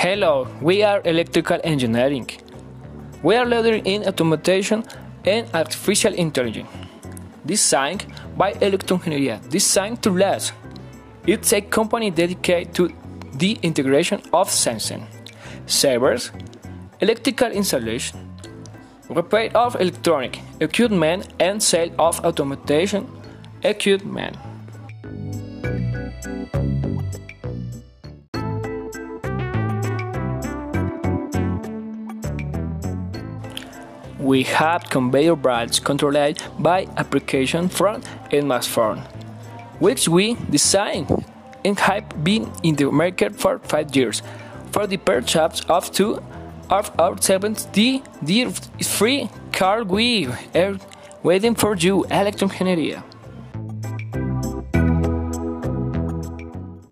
Hello, we are electrical engineering. We are leaders in automation and artificial intelligence. Designed by Electroingeniería, designed to last. It's a company dedicated to the integration of sensing, servers, electrical installation, repair of electronic equipment, and sale of automation equipment. We have conveyor belts controlled by application from smartphone, which we designed and have been in the market for five years. For the purchase of two of our servants, the, the free car we are waiting for you, Electroingeniería.